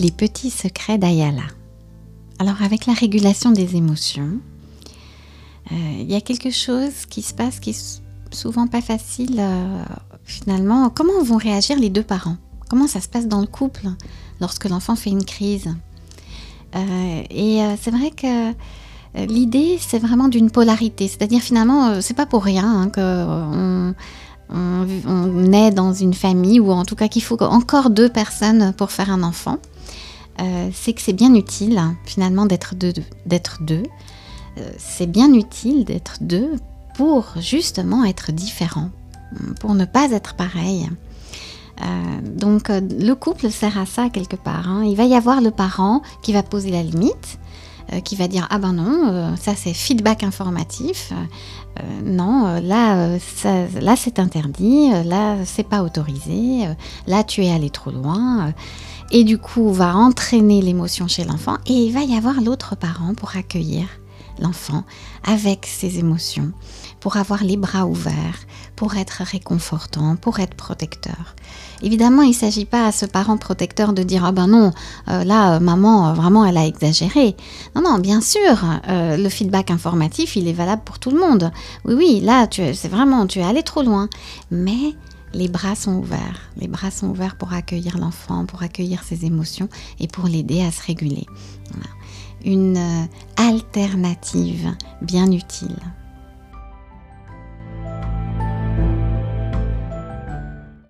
Les petits secrets d'Ayala. Alors avec la régulation des émotions, euh, il y a quelque chose qui se passe qui est souvent pas facile euh, finalement. Comment vont réagir les deux parents? Comment ça se passe dans le couple lorsque l'enfant fait une crise? Euh, Et c'est vrai que l'idée c'est vraiment d'une polarité, c'est-à-dire finalement c'est pas pour rien hein, on, est dans une famille ou en tout cas qu'il faut encore deux personnes pour faire un enfant. Euh, c'est que c'est bien utile finalement d'être deux. D'être deux. Euh, c'est bien utile d'être deux pour justement être différent, pour ne pas être pareil. Euh, donc le couple sert à ça quelque part. Hein. Il va y avoir le parent qui va poser la limite, qui va dire ah ben non, ça c'est feedback informatif. non, là, là c'est interdit, là c'est pas autorisé, là tu es allé trop loin et du coup va entraîner l'émotion chez l'enfant et il va y avoir l'autre parent pour accueillir l'enfant avec ses émotions, pour avoir les bras ouverts, pour être réconfortant, pour être protecteur. Évidemment, il ne s'agit pas à ce parent protecteur de dire ah ben non, euh, là euh, maman euh, vraiment elle a exagéré. Non non, bien sûr, le feedback informatif il est valable pour tout le monde. Oui oui, là c'est vraiment tu es allé trop loin, mais les bras sont ouverts. Les bras sont ouverts pour accueillir l'enfant, pour accueillir ses émotions et pour l'aider à se réguler. Une euh, alternative bien utile.